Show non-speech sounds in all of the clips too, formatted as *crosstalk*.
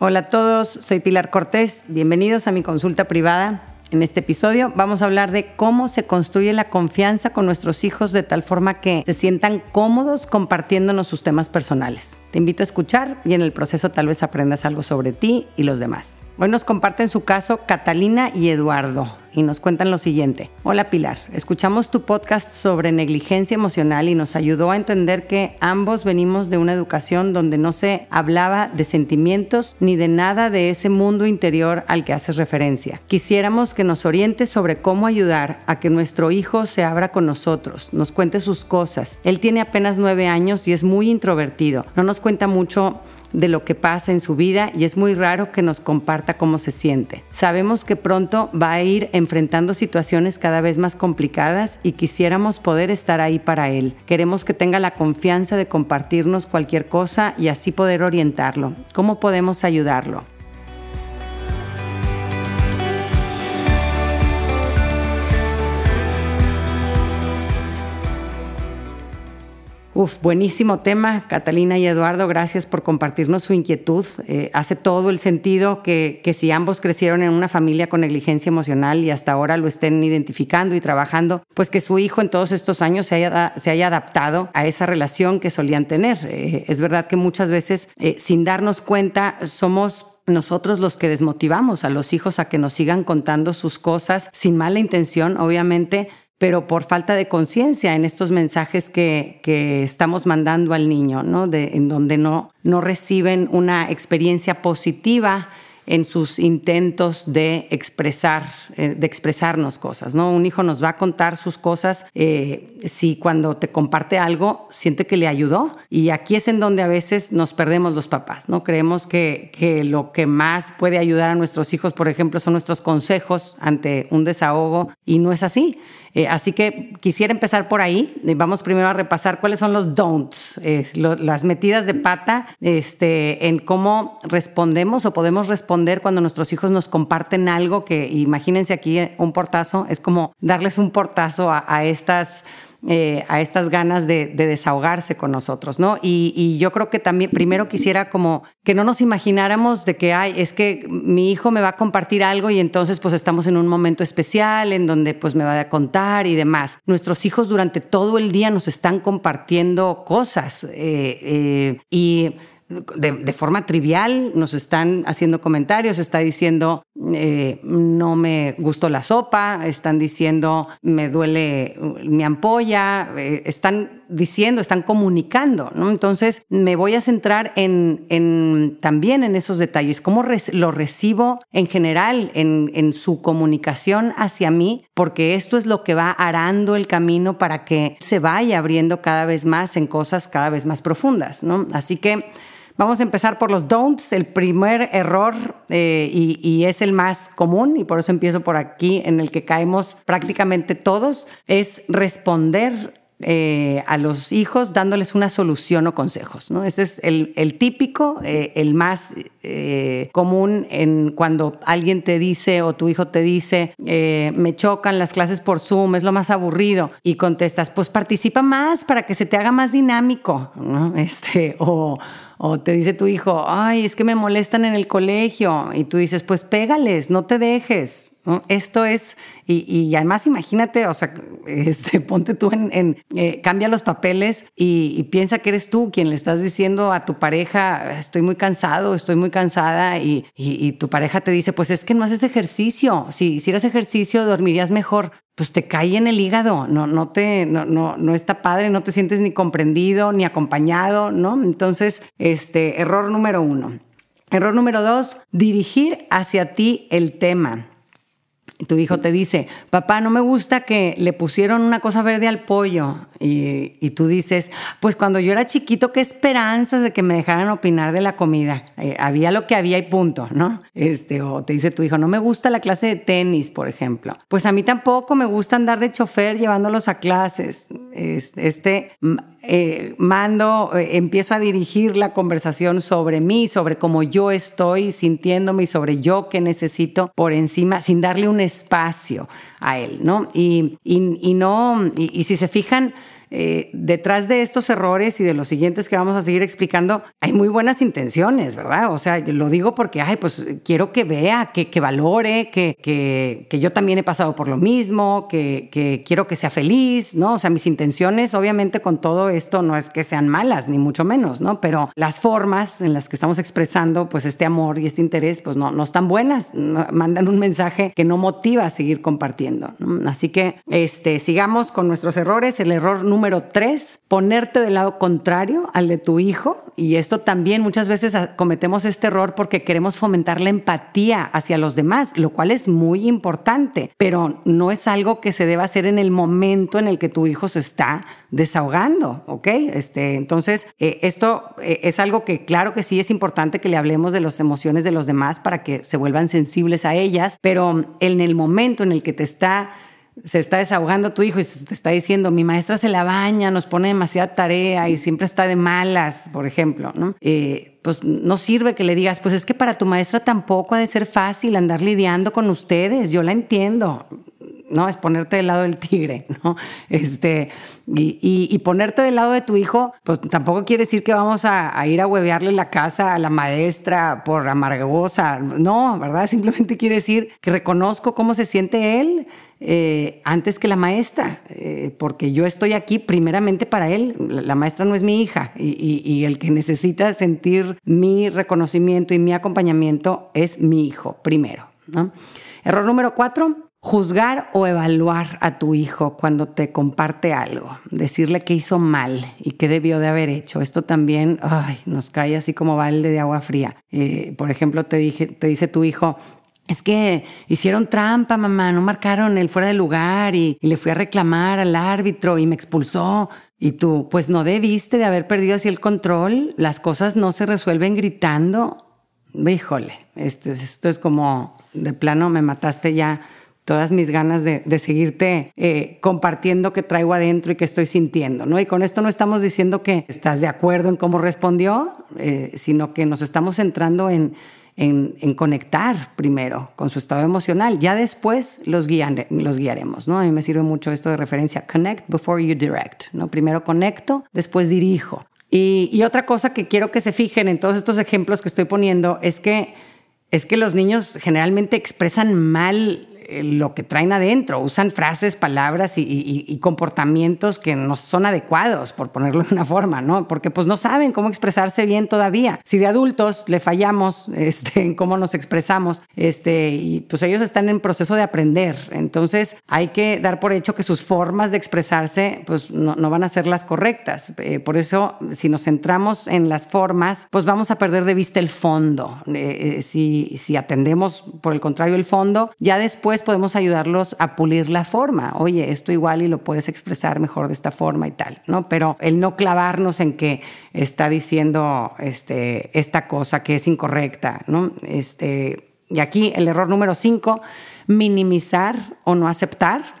Hola a todos, soy Pilar Cortés. Bienvenidos a mi consulta privada. En este episodio vamos a hablar de cómo se construye la confianza con nuestros hijos de tal forma que se sientan cómodos compartiéndonos sus temas personales. Te invito a escuchar y en el proceso tal vez aprendas algo sobre ti y los demás. Hoy nos comparten su caso Catalina y Eduardo y nos cuentan lo siguiente. Hola Pilar, escuchamos tu podcast sobre negligencia emocional y nos ayudó a entender que ambos venimos de una educación donde no se hablaba de sentimientos ni de nada de ese mundo interior al que haces referencia. Quisiéramos que nos orientes sobre cómo ayudar a que nuestro hijo se abra con nosotros, nos cuente sus cosas. Él tiene apenas nueve años y es muy introvertido. No nos cuenta mucho de lo que pasa en su vida y es muy raro que nos comparta cómo se siente. Sabemos que pronto va a ir enfrentando situaciones cada vez más complicadas y quisiéramos poder estar ahí para él. Queremos que tenga la confianza de compartirnos cualquier cosa y así poder orientarlo. ¿Cómo podemos ayudarlo? Uf, buenísimo tema, Catalina y Eduardo, gracias por compartirnos su inquietud. Eh, hace todo el sentido que, que, si ambos crecieron en una familia con negligencia emocional y hasta ahora lo estén identificando y trabajando, pues que su hijo en todos estos años se haya, se haya adaptado a esa relación que solían tener. Eh, es verdad que muchas veces, eh, sin darnos cuenta, somos nosotros los que desmotivamos a los hijos a que nos sigan contando sus cosas sin mala intención, obviamente, pero por falta de conciencia en estos mensajes que, que, estamos mandando al niño, ¿no? En donde no, no reciben una experiencia positiva en sus intentos de expresar, eh, de expresarnos cosas, ¿no? Un hijo nos va a contar sus cosas eh, si cuando te comparte algo siente que le ayudó y aquí es en donde a veces nos perdemos los papás, ¿no? Creemos que, que lo que más puede ayudar a nuestros hijos, por ejemplo, son nuestros consejos ante un desahogo y no es así. Eh, así que quisiera empezar por ahí. Vamos primero a repasar cuáles son los don'ts, las metidas de pata este, en cómo respondemos o podemos responder cuando nuestros hijos nos comparten algo que, imagínense aquí un portazo, es como darles un portazo a estas eh, a estas ganas de, desahogarse con nosotros, ¿no? Y, yo creo que también primero quisiera como que no nos imagináramos de que, ay, es que mi hijo me va a compartir algo y entonces pues estamos en un momento especial en donde pues me va a contar y demás. Nuestros hijos durante todo el día nos están compartiendo cosas eh, eh, y de, forma trivial nos están haciendo comentarios, está diciendo eh, no me gustó la sopa, están diciendo me duele mi ampolla, eh, están diciendo, están comunicando, ¿no? Entonces me voy a centrar en, en también en esos detalles, cómo lo recibo en general en, en su comunicación hacia mí, porque esto es lo que va arando el camino para que se vaya abriendo cada vez más en cosas cada vez más profundas, ¿no? Así que Vamos a empezar por los don'ts. El primer error, eh, y, es el más común, y por eso empiezo por aquí, en el que caemos prácticamente todos, es responder eh, a los hijos dándoles una solución o consejos. ¿no? Ese es el, típico, eh, el más común en cuando alguien te dice o tu hijo te dice, me chocan las clases por Zoom, es lo más aburrido, y contestas, pues participa más para que se te haga más dinámico, ¿no? *laughs* este, o o te dice tu hijo, ay, es que me molestan en el colegio. Y tú dices, pues pégales, no te dejes. Esto es, y, además imagínate, o sea, *laughs* este, ponte tú en, eh, cambia los papeles y, piensa que eres tú quien le estás diciendo a tu pareja, estoy muy cansado, estoy muy cansada, y, tu pareja te dice, pues es que no haces ejercicio, si hicieras ejercicio dormirías mejor pues te cae en el hígado, no, no, te, no, no, no está padre, no te sientes ni comprendido ni acompañado, ¿no? Entonces, este, error número uno. Error número dos, dirigir hacia ti el tema tu hijo te dice, papá, no me gusta que le pusieron una cosa verde al pollo. Y, tú dices, pues cuando yo era chiquito, qué esperanzas de que me dejaran opinar de la comida. Eh, había lo que había y punto, ¿no? Este, o te dice tu hijo, no me gusta la clase de tenis, por ejemplo. Pues a mí tampoco me gusta andar de chofer llevándolos a clases. Este, eh, mando, eh, empiezo a dirigir la conversación sobre mí, sobre cómo yo estoy sintiéndome y sobre yo que necesito por encima, sin darle un espacio a él, ¿no? Y, y, no, y, si se fijan, eh, detrás de estos errores y de los siguientes que vamos a seguir explicando, hay muy buenas intenciones, ¿verdad? O sea, lo digo porque, ay, pues quiero que vea, que, que valore, que, que, que, yo también he pasado por lo mismo, que, que quiero que sea feliz, ¿no? O sea, mis intenciones, obviamente, con todo esto no es que sean malas, ni mucho menos, ¿no? Pero las formas en las que estamos expresando, pues, este amor y este interés, pues, no, no están buenas, mandan un mensaje que no motiva a seguir compartiendo. Así que, este, sigamos con nuestros errores. El error número tres, ponerte del lado contrario al de tu hijo. Y esto también muchas veces cometemos este error porque queremos fomentar la empatía hacia los demás, lo cual es muy importante, pero no es algo que se deba hacer en el momento en el que tu hijo se está desahogando, ¿ok? Este, entonces, eh, esto eh, es algo que claro que sí es importante que le hablemos de las emociones de los demás para que se vuelvan sensibles a ellas, pero en el momento en el que te está se está desahogando tu hijo y te está diciendo, mi maestra se la baña, nos pone demasiada tarea y siempre está de malas, por ejemplo, ¿no? Eh, pues no sirve que le digas, pues es que para tu maestra tampoco ha de ser fácil andar lidiando con ustedes, yo la entiendo. ¿no? Es ponerte del lado del tigre, *laughs* ¿no? Este, y, ponerte del lado de tu hijo, pues tampoco quiere decir que vamos a, ir a huevearle la casa a la maestra por amargosa, no, ¿verdad? Simplemente quiere decir que reconozco cómo se siente él, eh, antes que la maestra, eh, porque yo estoy aquí primeramente para él. La maestra no es mi hija y, el que necesita sentir mi reconocimiento y mi acompañamiento es mi hijo primero. Error número cuatro, juzgar o evaluar a tu hijo cuando te comparte algo, decirle que hizo mal y qué debió de haber hecho. Esto también nos cae así como balde de agua fría. Eh, por ejemplo, te, dije, te dice tu hijo, es que hicieron trampa, mamá, no marcaron el fuera de lugar y, le fui a reclamar al árbitro y me expulsó. Y tú, pues no debiste de haber perdido así el control, las cosas no se resuelven gritando. Híjole, este, esto es como, de plano me mataste ya todas mis ganas de, seguirte eh, compartiendo qué traigo adentro y qué estoy sintiendo, ¿no? Y con esto no estamos diciendo que estás de acuerdo en cómo respondió, eh, sino que nos estamos centrando en en, conectar primero con su estado emocional. Ya después los, guiaremos, ¿no? A mí me sirve mucho esto de referencia, connect before you direct, ¿no? Primero conecto, después dirijo. Y, y otra cosa que quiero que se fijen en todos estos ejemplos que estoy poniendo es que, es que los niños generalmente expresan mal lo que traen adentro, usan frases, palabras y, comportamientos que no son adecuados, por ponerlo de una forma, ¿no? Porque pues no saben cómo expresarse bien todavía. Si de adultos le fallamos *laughs* este, en cómo nos expresamos, este, y pues ellos están en proceso de aprender. Entonces hay que dar por hecho que sus formas de expresarse pues no, van a ser las correctas. Eh, por eso, si nos centramos en las formas, pues vamos a perder de vista el fondo. Eh, si, si atendemos, por el contrario, el fondo, ya después podemos ayudarlos a pulir la forma. Oye, esto igual y lo puedes expresar mejor de esta forma y tal, ¿no? Pero el no clavarnos en que está diciendo este, esta cosa que es incorrecta, ¿no? Este, y aquí el error número cinco, minimizar o no aceptar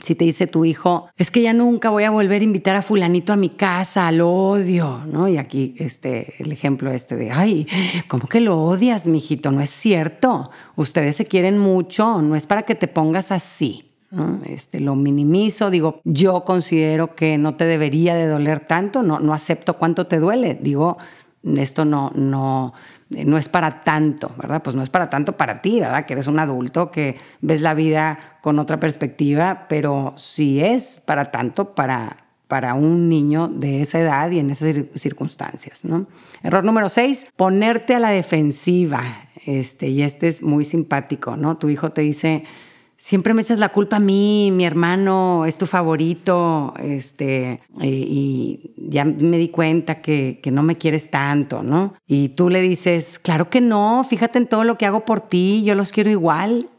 si te dice tu hijo, es que ya nunca voy a volver a invitar a fulanito a mi casa, lo odio, ¿no? Y aquí este, el ejemplo este de, ay, ¿cómo que lo odias, mijito? No es cierto. Ustedes se quieren mucho, no es para que te pongas así. Este, lo minimizo, digo, yo considero que no te debería de doler tanto, no, no acepto cuánto te duele, digo, esto no, no, no es para tanto, ¿verdad? Pues no es para tanto para ti, ¿verdad? Que eres un adulto, que ves la vida con otra perspectiva, pero sí es para tanto para, para un niño de esa edad y en esas circunstancias, ¿no? Error número seis, ponerte a la defensiva. Este, y este es muy simpático, ¿no? Tu hijo te dice, siempre me echas la culpa a mí, mi hermano es tu favorito, este, y, ya me di cuenta que, que, no me quieres tanto, ¿no? Y tú le dices, claro que no, fíjate en todo lo que hago por ti, yo los quiero igual.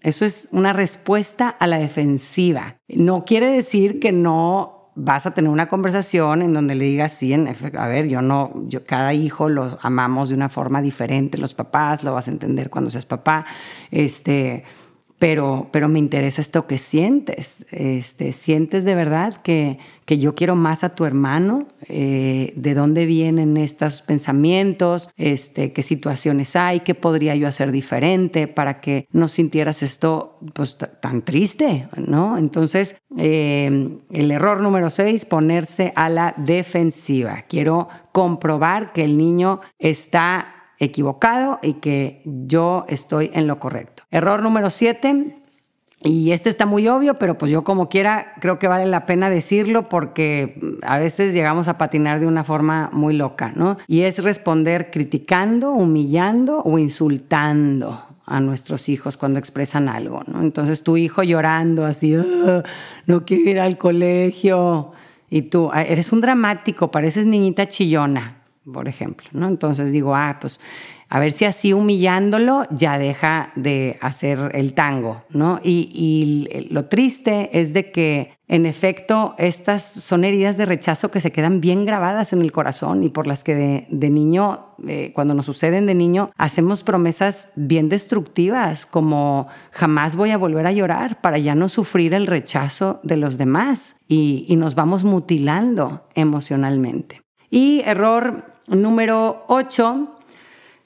Eso es una respuesta a la defensiva. No quiere decir que no vas a tener una conversación en donde le digas, sí, en a ver, yo no, yo cada hijo los amamos de una forma diferente, los papás, lo vas a entender cuando seas papá, este, pero, pero me interesa esto que sientes. Este, ¿Sientes de verdad que, que yo quiero más a tu hermano? Eh, ¿De dónde vienen estos pensamientos? Este, ¿Qué situaciones hay? ¿Qué podría yo hacer diferente para que no sintieras esto pues, tan triste? ¿no? Entonces, eh, el error número seis, ponerse a la defensiva. Quiero comprobar que el niño está equivocado y que yo estoy en lo correcto. Error número siete, y este está muy obvio, pero pues yo como quiera creo que vale la pena decirlo porque a veces llegamos a patinar de una forma muy loca, ¿no? Y es responder criticando, humillando o insultando a nuestros hijos cuando expresan algo, ¿no? Entonces tu hijo llorando así, ah, no quiero ir al colegio, y tú, ah, eres un dramático, pareces niñita chillona por ejemplo, ¿no? Entonces digo, ah, pues a ver si así humillándolo ya deja de hacer el tango, ¿no? Y, lo triste es de que, en efecto, estas son heridas de rechazo que se quedan bien grabadas en el corazón y por las que de, niño, eh, cuando nos suceden de niño, hacemos promesas bien destructivas, como jamás voy a volver a llorar para ya no sufrir el rechazo de los demás y nos vamos mutilando emocionalmente. Y error Número 8,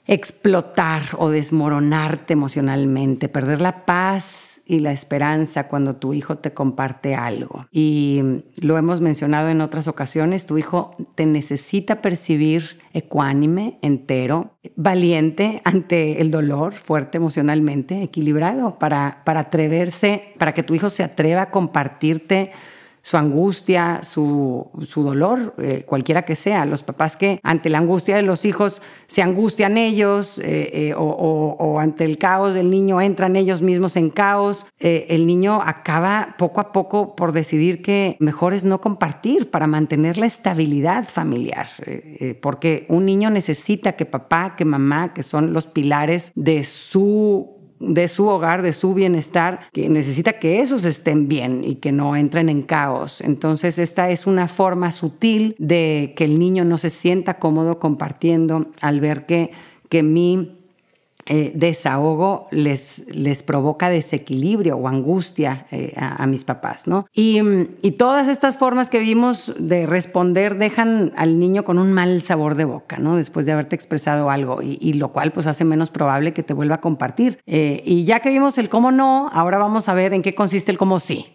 explotar o desmoronarte emocionalmente, perder la paz y la esperanza cuando tu hijo te comparte algo. Y lo hemos mencionado en otras ocasiones, tu hijo te necesita percibir ecuánime, entero, valiente ante el dolor, fuerte emocionalmente, equilibrado, para, para atreverse, para que tu hijo se atreva a compartirte su angustia, su, dolor, eh, cualquiera que sea. Los papás que ante la angustia de los hijos se angustian ellos eh, eh, o, ante el caos del niño entran ellos mismos en caos, el niño acaba poco a poco por decidir que mejor es no compartir para mantener la estabilidad familiar, porque un niño necesita que papá, que mamá, que son los pilares de su de su hogar, de su bienestar, que necesita que esos estén bien y que no entren en caos. Entonces, esta es una forma sutil de que el niño no se sienta cómodo compartiendo al ver que, que mi eh, desahogo les, les provoca desequilibrio o angustia eh, a, mis papás, ¿no? Y, y, todas estas formas que vimos de responder dejan al niño con un mal sabor de boca, ¿no? Después de haberte expresado algo y, lo cual pues hace menos probable que te vuelva a compartir. Eh, y ya que vimos el cómo no, ahora vamos a ver en qué consiste el cómo sí.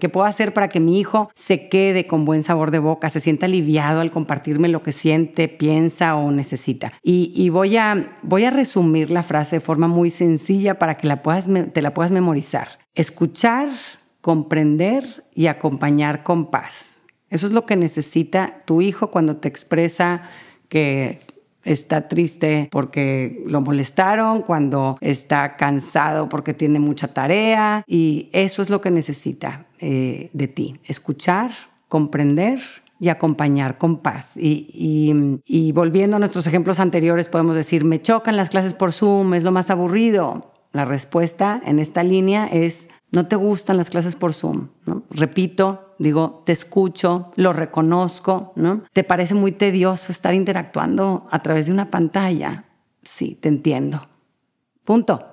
¿Qué puedo hacer para que mi hijo se quede con buen sabor de boca, se sienta aliviado al compartirme lo que siente, piensa o necesita? Y, y voy, a, voy a resumir la frase de forma muy sencilla para que la puedas, te la puedas memorizar. Escuchar, comprender y acompañar con paz. Eso es lo que necesita tu hijo cuando te expresa que está triste porque lo molestaron, cuando está cansado porque tiene mucha tarea y eso es lo que necesita eh, de ti. Escuchar, comprender y acompañar con paz. Y, volviendo a nuestros ejemplos anteriores, podemos decir, me chocan las clases por Zoom, es lo más aburrido. La respuesta en esta línea es, no te gustan las clases por Zoom. Repito, digo, te escucho, lo reconozco, ¿no? ¿Te parece muy tedioso estar interactuando a través de una pantalla? Sí, te entiendo. Punto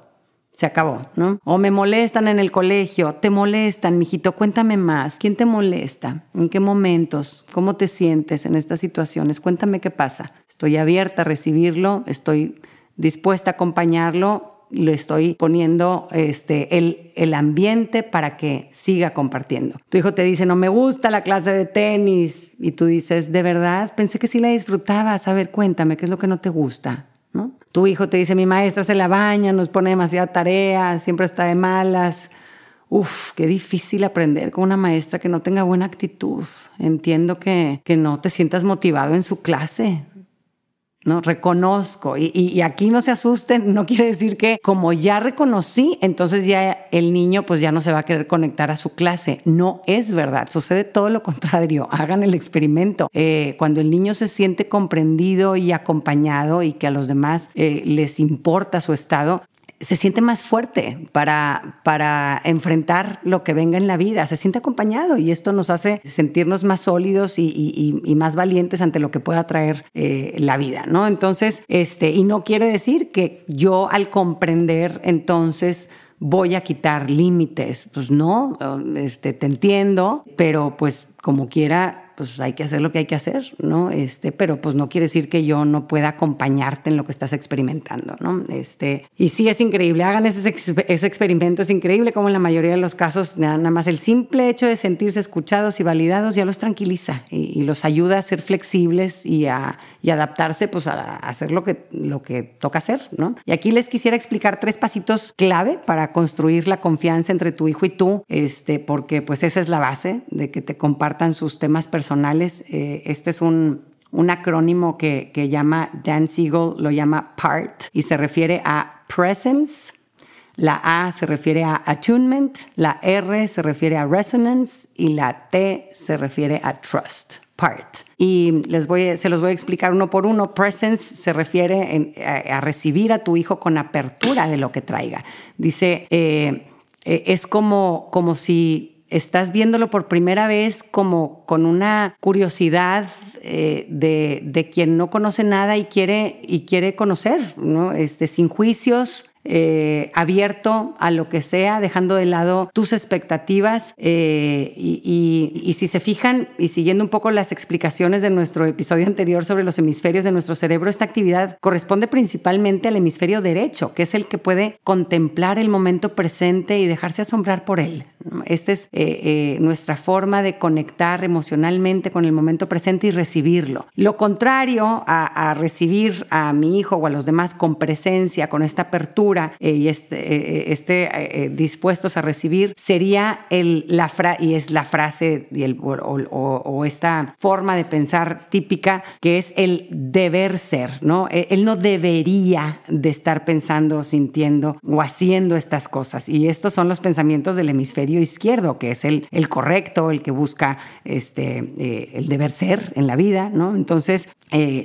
se acabó, ¿no? O me molestan en el colegio, te molestan, mijito, cuéntame más, ¿quién te molesta? ¿En qué momentos? ¿Cómo te sientes en estas situaciones? Cuéntame qué pasa. Estoy abierta a recibirlo, estoy dispuesta a acompañarlo, le estoy poniendo este, el, el ambiente para que siga compartiendo. Tu hijo te dice, no me gusta la clase de tenis, y tú dices, de verdad, pensé que sí la disfrutabas, a ver, cuéntame, ¿qué es lo que no te gusta? ¿no? Tu hijo te dice, mi maestra se la baña, nos pone demasiada tarea, siempre está de malas. Uf, qué difícil aprender con una maestra que no tenga buena actitud. Entiendo que, que no te sientas motivado en su clase. ¿No? Reconozco. Y, aquí no se asusten, no quiere decir que como ya reconocí, entonces ya el niño pues ya no se va a querer conectar a su clase. No es verdad, sucede todo lo contrario. *laughs* Hagan el experimento. Eh, cuando el niño se siente comprendido y acompañado y que a los demás eh, les importa su estado, se siente más fuerte para, para enfrentar lo que venga en la vida, se siente acompañado y esto nos hace sentirnos más sólidos y, más valientes ante lo que pueda traer eh, la vida, ¿no? Entonces, este, y no quiere decir que yo al comprender entonces voy a quitar límites. Pues no, este, te entiendo, pero pues como quiera pues hay que hacer lo que hay que hacer, ¿no? Este, pero pues no quiere decir que yo no pueda acompañarte en lo que estás experimentando, ¿no? Este, y sí es increíble, hagan ese, ese experimento, es increíble como en la mayoría de los casos nada más el simple hecho de sentirse escuchados y validados ya los tranquiliza y, los ayuda a ser flexibles y a y adaptarse pues a, hacer lo que, lo que toca hacer, ¿no? Y aquí les quisiera explicar tres pasitos clave para construir la confianza entre tu hijo y tú, este, porque pues esa es la base de que te compartan sus temas personales. Eh, este es un, un acrónimo que, que llama Dan Siegel, lo llama PART y se refiere a presence, la A se refiere a attunement, la R se refiere a resonance y la T se refiere a trust. Part. Y les voy, se los voy a explicar uno por uno. Presence se refiere a, recibir a tu hijo con apertura de lo que traiga. Dice, eh, eh, es como, como si estás viéndolo por primera vez como con una curiosidad eh, de, de, quien no conoce nada y quiere, y quiere conocer, ¿no? Este, sin juicios, eh, abierto a lo que sea, dejando de lado tus expectativas eh, y, si se fijan y siguiendo un poco las explicaciones de nuestro episodio anterior sobre los hemisferios de nuestro cerebro, esta actividad corresponde principalmente al hemisferio derecho, que es el que puede contemplar el momento presente y dejarse asombrar por él. Esta es eh, nuestra forma de conectar emocionalmente con el momento presente y recibirlo. Lo contrario a recibir a mi hijo o a los demás con presencia, con esta apertura, eh, y esté eh, este, eh, dispuestos a recibir, sería el, la y es la frase y el, o, esta forma de pensar típica que es el deber ser, ¿no? Él no debería de estar pensando, sintiendo o haciendo estas cosas. Y estos son los pensamientos del hemisferio izquierdo, que es el, el correcto, el que busca este, el deber ser en la vida, ¿no? Entonces,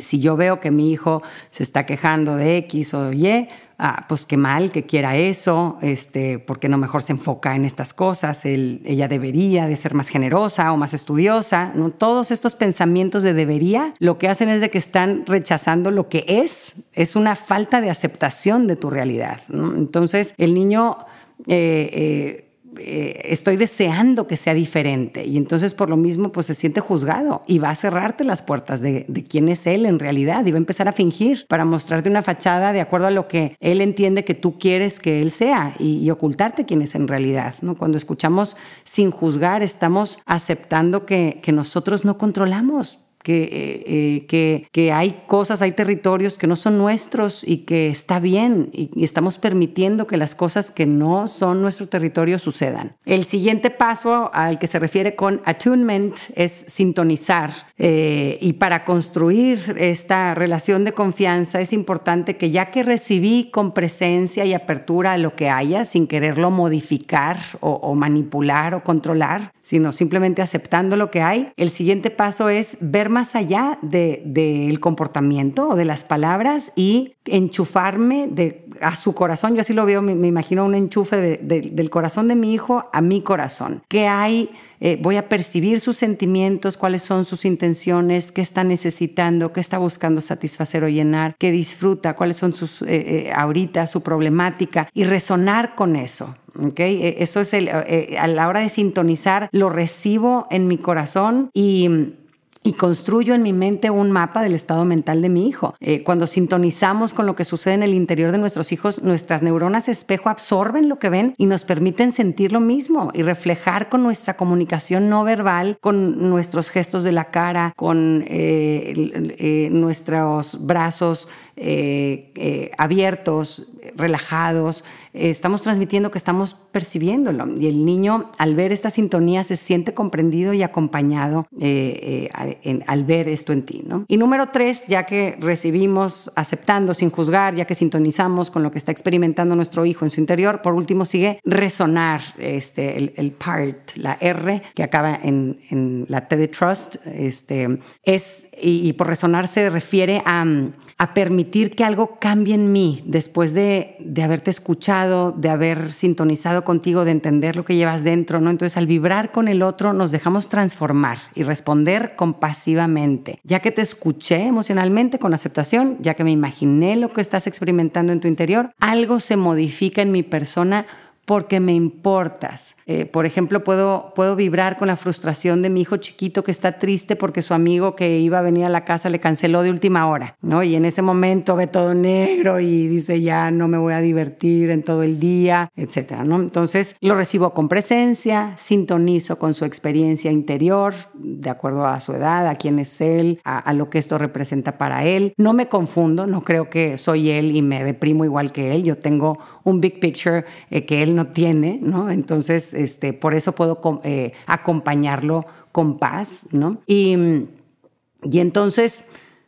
si yo veo que mi hijo se está quejando de X o Y, ah, pues qué mal que quiera eso, este, porque no mejor se enfoca en estas cosas, ella debería de ser más generosa o más estudiosa, ¿no? Todos estos pensamientos de debería lo que hacen es de que están rechazando lo que es, es una falta de aceptación de tu realidad, Entonces el niño... Eh, eh, eh, estoy deseando que sea diferente y entonces por lo mismo pues se siente juzgado y va a cerrarte las puertas de, quién es él en realidad y va a empezar a fingir para mostrarte una fachada de acuerdo a lo que él entiende que tú quieres que él sea y, ocultarte quién es en realidad. ¿no? Cuando escuchamos sin juzgar estamos aceptando que, que nosotros no controlamos que, eh, eh, que, que, hay cosas, hay territorios que no son nuestros y que está bien y, estamos permitiendo que las cosas que no son nuestro territorio sucedan. El siguiente paso al que se refiere con attunement es sintonizar eh, y para construir esta relación de confianza es importante que ya que recibí con presencia y apertura lo que haya sin quererlo modificar o, o manipular o controlar, sino simplemente aceptando lo que hay, el siguiente paso es ver más allá del comportamiento o de las palabras y enchufarme de, a su corazón. Yo así lo veo, me, imagino un enchufe del corazón de mi hijo a mi corazón. ¿Qué hay? Eh, voy a percibir sus sentimientos, cuáles son sus intenciones, qué está necesitando, qué está buscando satisfacer o llenar, qué disfruta, cuáles son sus, eh, eh, ahorita, su problemática y resonar con eso. ¿okay? Eso es el, a la hora de sintonizar, lo recibo en mi corazón y y construyo en mi mente un mapa del estado mental de mi hijo. Eh, cuando sintonizamos con lo que sucede en el interior de nuestros hijos, nuestras neuronas espejo absorben lo que ven y nos permiten sentir lo mismo y reflejar con nuestra comunicación no verbal, con nuestros gestos de la cara, con eh, eh, nuestros brazos abiertos, relajados, estamos transmitiendo que estamos percibiéndolo. Y el niño al ver esta sintonía se siente comprendido y acompañado eh, eh, al ver esto en ti. ¿no? Y número tres, ya que recibimos aceptando sin juzgar, ya que sintonizamos con lo que está experimentando nuestro hijo en su interior, por último sigue resonar este, el, part, la R que acaba en, la T de trust, este, es, y, por resonar se refiere a, a permitir que algo cambie en mí después de, de haberte escuchado de haber sintonizado contigo, de entender lo que llevas dentro, ¿no? Entonces, al vibrar con el otro, nos dejamos transformar y responder compasivamente. Ya que te escuché emocionalmente con aceptación, ya que me imaginé lo que estás experimentando en tu interior, algo se modifica en mi persona porque me importas. Eh, por ejemplo, puedo, puedo vibrar con la frustración de mi hijo chiquito que está triste porque su amigo que iba a venir a la casa le canceló de última hora, ¿no? Y en ese momento ve todo negro y dice, ya no me voy a divertir en todo el día, etcétera, ¿no? Entonces lo recibo con presencia, sintonizo con su experiencia interior, de acuerdo a su edad, a quién es él, a, lo que esto representa para él. No me confundo, no creo que soy él y me deprimo igual que él. Yo tengo un big picture eh, que él no tiene, ¿no? Entonces, este, por eso puedo eh, acompañarlo con paz, ¿no? Y, y entonces,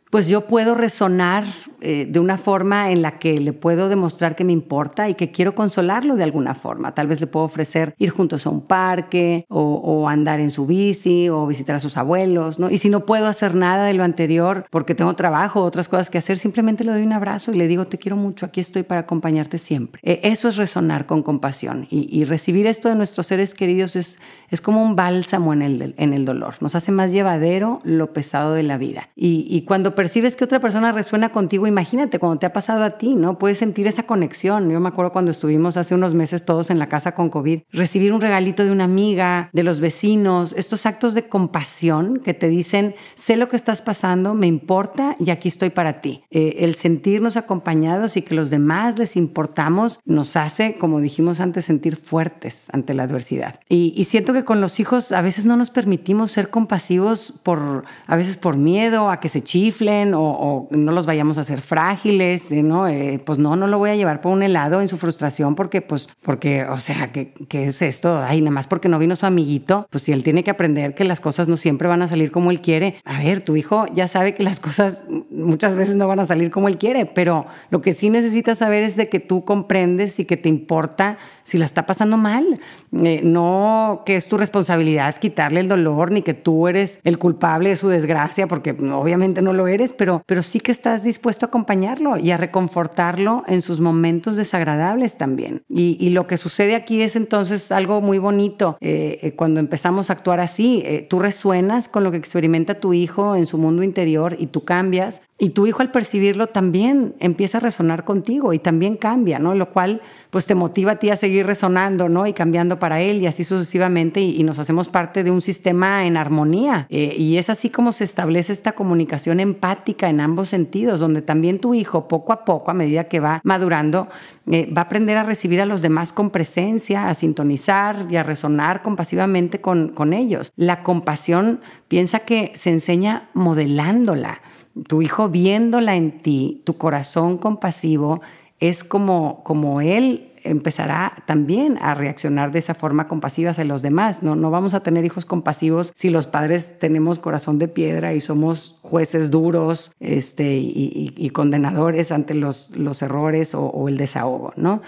pues yo puedo resonar eh, de una forma en la que le puedo demostrar que me importa y que quiero consolarlo de alguna forma. Tal vez le puedo ofrecer ir juntos a un parque o, andar en su bici o visitar a sus abuelos, ¿no? Y si no puedo hacer nada de lo anterior porque tengo trabajo o otras cosas que hacer, simplemente le doy un abrazo y le digo, te quiero mucho, aquí estoy para acompañarte siempre. Eh, eso es resonar con compasión y, recibir esto de nuestros seres queridos es, es como un bálsamo en el, en el dolor. Nos hace más llevadero lo pesado de la vida. Y, y cuando percibes que otra persona resuena contigo, imagínate cuando te ha pasado a ti, ¿no? Puedes sentir esa conexión. Yo me acuerdo cuando estuvimos hace unos meses todos en la casa con COVID, recibir un regalito de una amiga, de los vecinos, estos actos de compasión que te dicen, sé lo que estás pasando, me importa y aquí estoy para ti. Eh, el sentirnos acompañados y que los demás les importamos nos hace, como dijimos antes, sentir fuertes ante la adversidad. Y, y siento que con los hijos a veces no nos permitimos ser compasivos por, a veces por miedo a que se chiflen o, o no los vayamos a hacer frágiles, ¿eh? ¿no? Eh, pues no, no lo voy a llevar por un helado en su frustración porque, pues, porque, o sea, ¿qué, ¿qué, es esto? Ay, nada más porque no vino su amiguito, pues si él tiene que aprender que las cosas no siempre van a salir como él quiere. A ver, tu hijo ya sabe que las cosas muchas veces no van a salir como él quiere, pero lo que sí necesitas saber es de que tú comprendes y que te importa si la está pasando mal. Eh, no que es tu responsabilidad quitarle el dolor, ni que tú eres el culpable de su desgracia, porque obviamente no lo eres, pero, pero sí que estás dispuesto a acompañarlo y a reconfortarlo en sus momentos desagradables también. Y, lo que sucede aquí es entonces algo muy bonito. Eh, eh, cuando empezamos a actuar así, tú resuenas con lo que experimenta tu hijo en su mundo interior y tú cambias. Y tu hijo al percibirlo también empieza a resonar contigo y también cambia, ¿no? Lo cual pues te motiva a ti a seguir resonando, ¿no? Y cambiando para él y así sucesivamente y, nos hacemos parte de un sistema en armonía. Eh, y es así como se establece esta comunicación empática en ambos sentidos, donde también tu hijo poco a poco, a medida que va madurando, eh, va a aprender a recibir a los demás con presencia, a sintonizar y a resonar compasivamente con, con ellos. La compasión piensa que se enseña modelándola. Tu hijo viéndola en ti, tu corazón compasivo, es como, como él empezará también a reaccionar de esa forma compasiva hacia los demás. No, no vamos a tener hijos compasivos si los padres tenemos corazón de piedra y somos jueces duros este, y, condenadores ante los, los errores o, o el desahogo, ¿no?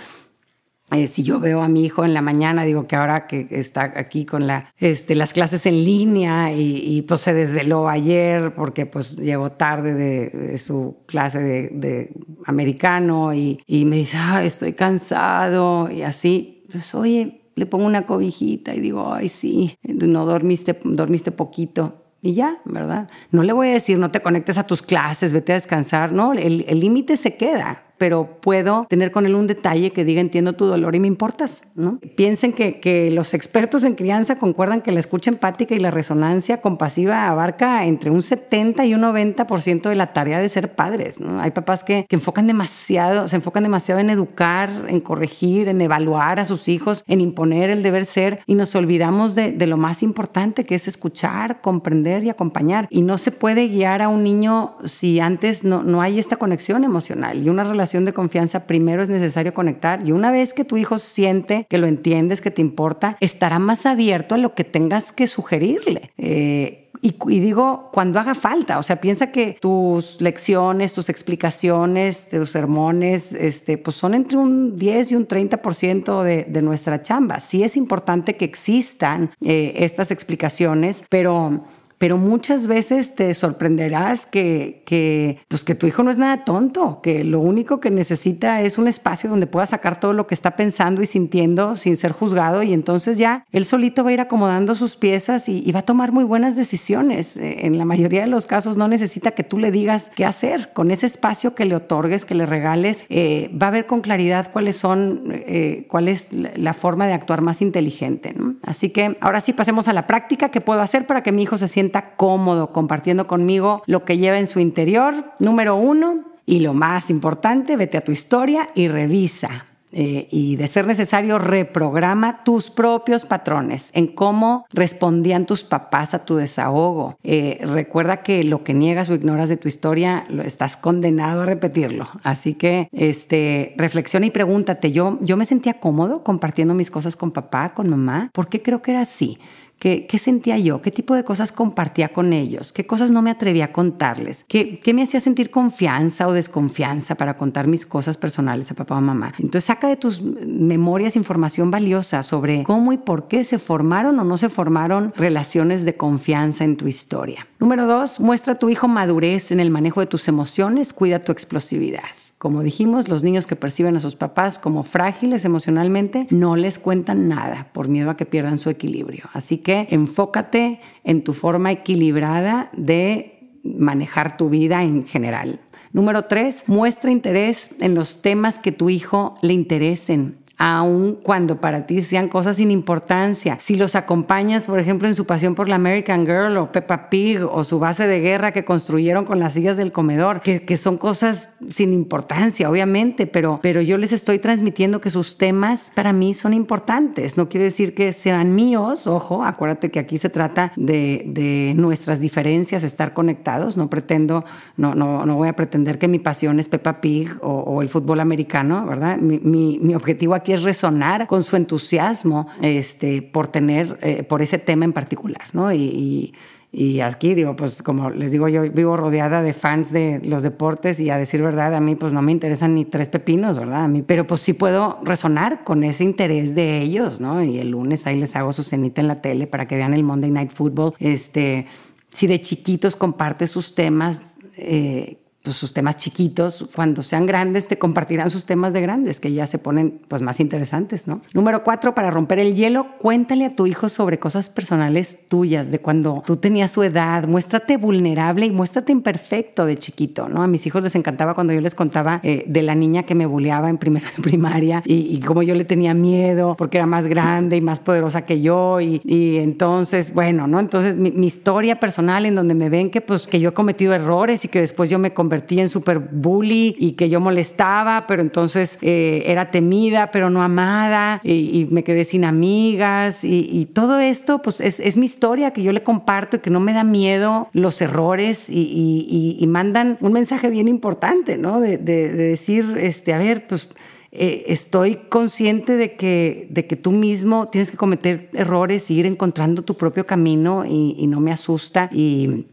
Eh, si yo veo a mi hijo en la mañana, digo que ahora que está aquí con este, las clases en línea y, pues se desveló ayer porque pues llegó tarde de, su clase de, americano y, me dice, estoy cansado y así, pues oye, le pongo una cobijita y digo, ay sí, no dormiste, dormiste poquito. Y ya, ¿verdad? No le voy a decir, no te conectes a tus clases, vete a descansar. No, el límite se queda pero puedo tener con él un detalle que diga entiendo tu dolor y me importas, ¿no? Piensen que, que los expertos en crianza concuerdan que la escucha empática y la resonancia compasiva abarca entre un 70 y un 90% de la tarea de ser padres, ¿no? Hay papás que, que enfocan demasiado, se enfocan demasiado en educar, en corregir, en evaluar a sus hijos, en imponer el deber ser y nos olvidamos de, de lo más importante que es escuchar, comprender y acompañar. Y no se puede guiar a un niño si antes no, no hay esta conexión emocional y una relación de confianza, primero es necesario conectar y una vez que tu hijo siente que lo entiendes, que te importa, estará más abierto a lo que tengas que sugerirle. Eh, y, digo, cuando haga falta, o sea, piensa que tus lecciones, tus explicaciones, tus sermones, este, pues son entre un 10 y un 30% de, de nuestra chamba. Sí es importante que existan eh, estas explicaciones, pero pero muchas veces te sorprenderás que, que, pues que tu hijo no es nada tonto, que lo único que necesita es un espacio donde pueda sacar todo lo que está pensando y sintiendo sin ser juzgado y entonces ya él solito va a ir acomodando sus piezas y, va a tomar muy buenas decisiones. Eh, en la mayoría de los casos no necesita que tú le digas qué hacer. Con ese espacio que le otorgues, que le regales, eh, va a ver con claridad cuáles son, eh, cuál es la forma de actuar más inteligente. Así que ahora sí pasemos a la práctica. ¿Qué puedo hacer para que mi hijo se sienta cómodo compartiendo conmigo lo que lleva en su interior? Número uno, y lo más importante, vete a tu historia y revisa. Eh, y de ser necesario, reprograma tus propios patrones en cómo respondían tus papás a tu desahogo. Eh, recuerda que lo que niegas o ignoras de tu historia, lo estás condenado a repetirlo. Así que este, reflexiona y pregúntate, ¿yo, ¿yo me sentía cómodo compartiendo mis cosas con papá, con mamá? ¿Por qué creo que era así? ¿Qué, sentía yo? ¿Qué tipo de cosas compartía con ellos? ¿Qué cosas no me atrevía a contarles? ¿Qué, ¿Qué, me hacía sentir confianza o desconfianza para contar mis cosas personales a papá o mamá? Entonces saca de tus memorias información valiosa sobre cómo y por qué se formaron o no se formaron relaciones de confianza en tu historia. Número dos, muestra a tu hijo madurez en el manejo de tus emociones, cuida tu explosividad. Como dijimos, los niños que perciben a sus papás como frágiles emocionalmente no les cuentan nada por miedo a que pierdan su equilibrio. Así que enfócate en tu forma equilibrada de manejar tu vida en general. Número tres, muestra interés en los temas que tu hijo le interesen aun cuando para ti sean cosas sin importancia. Si los acompañas, por ejemplo, en su pasión por la American Girl o Peppa Pig o su base de guerra que construyeron con las sillas del comedor, que, que son cosas sin importancia, obviamente, pero, pero yo les estoy transmitiendo que sus temas para mí son importantes. No quiere decir que sean míos, ojo, acuérdate que aquí se trata de, de nuestras diferencias, estar conectados. No pretendo, no, no, no voy a pretender que mi pasión es Peppa Pig o, o el fútbol americano, ¿verdad? Mi, mi, mi objetivo aquí es resonar con su entusiasmo este, por tener, eh, por ese tema en particular, ¿no? Y, y, aquí digo, pues como les digo, yo vivo rodeada de fans de los deportes y a decir verdad, a mí pues no me interesan ni tres pepinos, ¿verdad? A mí, pero pues sí puedo resonar con ese interés de ellos, ¿no? Y el lunes ahí les hago su cenita en la tele para que vean el Monday Night Football. Este, si de chiquitos comparte sus temas, eh, pues, sus temas chiquitos, cuando sean grandes te compartirán sus temas de grandes, que ya se ponen pues más interesantes, ¿no? Número cuatro, para romper el hielo, cuéntale a tu hijo sobre cosas personales tuyas, de cuando tú tenías su edad, muéstrate vulnerable y muéstrate imperfecto de chiquito, ¿no? A mis hijos les encantaba cuando yo les contaba eh, de la niña que me buleaba en primera *laughs* de primaria y, y cómo yo le tenía miedo porque era más grande y más poderosa que yo y, y entonces, bueno, ¿no? Entonces mi, mi, historia personal en donde me ven que pues que yo he cometido errores y que después yo me convertí en super bully y que yo molestaba, pero entonces eh, era temida, pero no amada y, me quedé sin amigas y, todo esto pues es, es, mi historia que yo le comparto y que no me da miedo los errores y, y mandan un mensaje bien importante, ¿no? De, decir, este, a ver, pues... Eh, estoy consciente de que, de que tú mismo tienes que cometer errores y ir encontrando tu propio camino y, y no me asusta y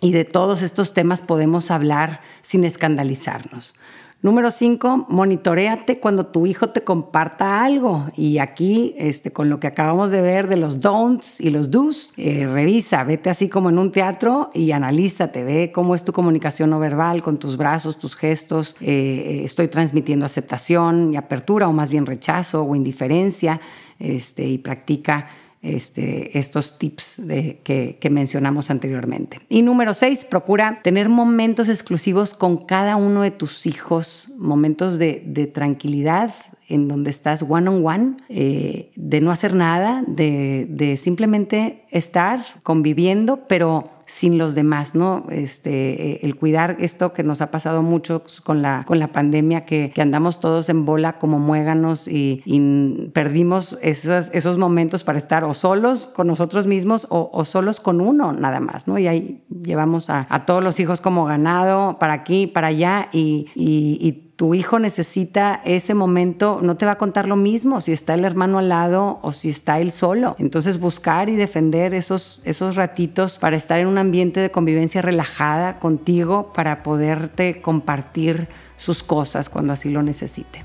y de todos estos temas podemos hablar sin escandalizarnos. Número cinco, monitoreate cuando tu hijo te comparta algo. Y aquí, este, con lo que acabamos de ver de los don'ts y los do's, eh, revisa, vete así como en un teatro y analízate, ve cómo es tu comunicación no verbal con tus brazos, tus gestos. Eh, estoy transmitiendo aceptación y apertura, o más bien rechazo o indiferencia, este, y practica este, estos tips de, que, que, mencionamos anteriormente. Y número seis, procura tener momentos exclusivos con cada uno de tus hijos, momentos de, de tranquilidad en donde estás one on one, de no hacer nada, de, de simplemente estar conviviendo, pero sin los demás, ¿no? Este, eh, el cuidar esto que nos ha pasado mucho con la, con la pandemia, que, que andamos todos en bola como muéganos y, y perdimos esos, esos, momentos para estar o solos con nosotros mismos o, o, solos con uno nada más, ¿no? Y ahí llevamos a, a, todos los hijos como ganado para aquí, para allá y, y, y tu hijo necesita ese momento, no te va a contar lo mismo si está el hermano al lado o si está él solo. Entonces buscar y defender esos, esos ratitos para estar en un ambiente de convivencia relajada contigo para poderte compartir sus cosas cuando así lo necesite.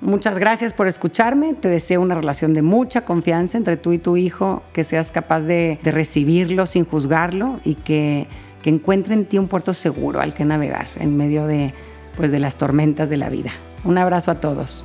muchas gracias por escucharme. Te deseo una relación de mucha confianza entre tú y tu hijo, que seas capaz de, recibirlo sin juzgarlo y que, que encuentre en ti un puerto seguro al que navegar en medio de, pues, de las tormentas de la vida. Un abrazo a todos.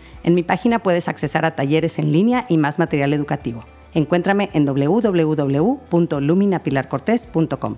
En mi página puedes accesar a talleres en línea y más material educativo. Encuéntrame en www.luminapilarcortés.com.